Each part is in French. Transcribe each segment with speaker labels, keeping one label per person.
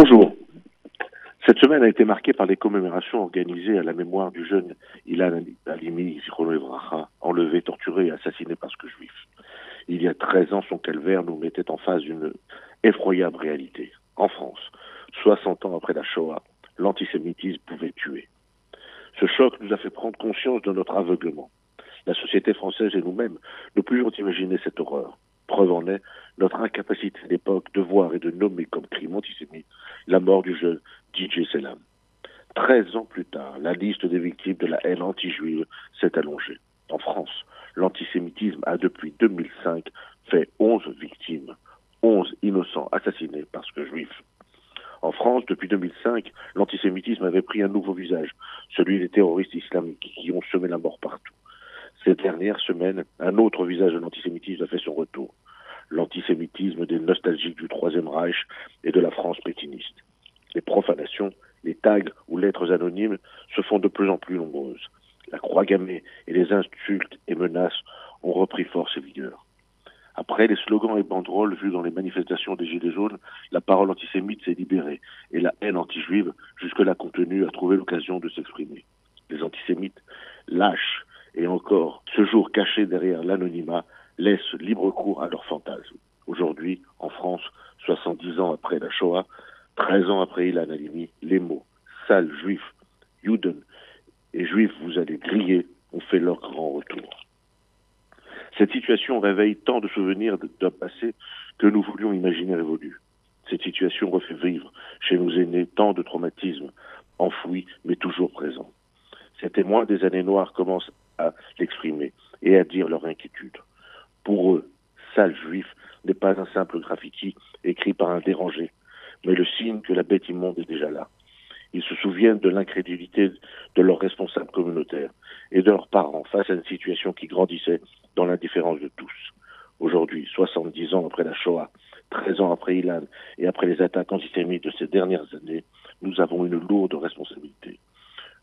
Speaker 1: Bonjour. Cette semaine a été marquée par les commémorations organisées à la mémoire du jeune Ilan Halimi, enlevé, torturé et assassiné parce que juif. Il y a 13 ans, son calvaire nous mettait en face d'une effroyable réalité. En France, 60 ans après la Shoah, l'antisémitisme pouvait tuer. Ce choc nous a fait prendre conscience de notre aveuglement. La société française et nous-mêmes ne pouvions imaginer cette horreur. Preuve en est notre incapacité d'époque de voir et de nommer comme crime antisémite la mort du jeune DJ Selam. Treize ans plus tard, la liste des victimes de la haine anti-juive s'est allongée. En France, l'antisémitisme a depuis 2005 fait onze victimes, onze innocents assassinés parce que juifs. En France, depuis 2005, l'antisémitisme avait pris un nouveau visage, celui des terroristes islamiques qui ont semé la mort partout. Ces dernières semaines, un autre visage de l'antisémitisme a fait son retour. L'antisémitisme des nostalgiques du Troisième Reich et de la France pétiniste. Les profanations, les tags ou lettres anonymes se font de plus en plus nombreuses. La croix gammée et les insultes et menaces ont repris force et vigueur. Après les slogans et banderoles vus dans les manifestations des Gilets jaunes, la parole antisémite s'est libérée et la haine anti-juive, jusque-là contenue, a trouvé l'occasion de s'exprimer. Les antisémites lâchent et encore, ce jour caché derrière l'anonymat laisse libre cours à leurs fantasmes. Aujourd'hui, en France, 70 ans après la Shoah, 13 ans après Ilan Halimi, les mots sale juif, Juden et juif vous allez griller ont fait leur grand retour. Cette situation réveille tant de souvenirs d'un passé que nous voulions imaginer révolu. Cette situation refait vivre chez nos aînés tant de traumatismes enfouis mais toujours présents. Ces témoins des années noires commencent à l'exprimer et à dire leur inquiétude. Pour eux, sale juif n'est pas un simple graffiti écrit par un dérangé, mais le signe que la bête immonde est déjà là. Ils se souviennent de l'incrédulité de leurs responsables communautaires et de leurs parents face à une situation qui grandissait dans l'indifférence de tous. Aujourd'hui, 70 ans après la Shoah, 13 ans après Ilan et après les attaques antisémites de ces dernières années, nous avons une lourde responsabilité.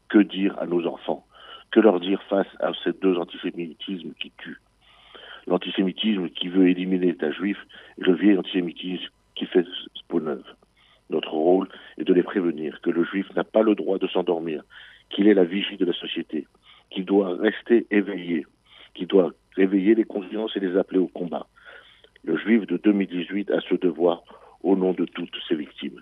Speaker 1: Que dire à nos enfants? Que leur dire face à ces deux antisémitismes qui tuent? L'antisémitisme qui veut éliminer l'État juif et le antisémitisme qui fait peau neuve. Notre rôle est de les prévenir que le juif n'a pas le droit de s'endormir, qu'il est la vigie de la société, qu'il doit rester éveillé, qu'il doit réveiller les consciences et les appeler au combat. Le juif de 2018 a ce devoir au nom de toutes ses victimes.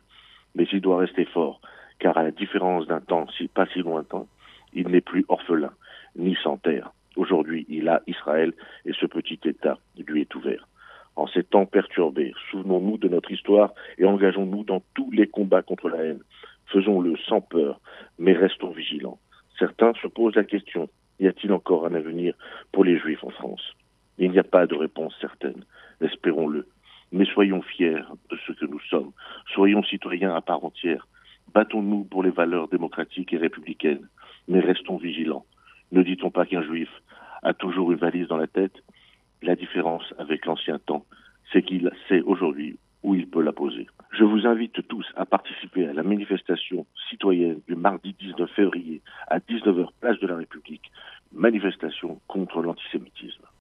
Speaker 1: Mais il doit rester fort, car à la différence d'un temps si, pas si lointain, il n'est plus orphelin, ni sans terre. Aujourd'hui, il a Israël et ce petit État lui est ouvert. En ces temps perturbés, souvenons-nous de notre histoire et engageons-nous dans tous les combats contre la haine. Faisons-le sans peur, mais restons vigilants. Certains se posent la question, y a-t-il encore un avenir pour les Juifs en France? Il n'y a pas de réponse certaine, espérons-le. Mais soyons fiers de ce que nous sommes, soyons citoyens à part entière, battons-nous pour les valeurs démocratiques et républicaines, mais restons vigilants. Ne dit-on pas qu'un juif a toujours une valise dans la tête? La différence avec l'ancien temps, c'est qu'il sait aujourd'hui où il peut la poser. Je vous invite tous à participer à la manifestation citoyenne du mardi 19 février à 19h place de la République, manifestation contre l'antisémitisme.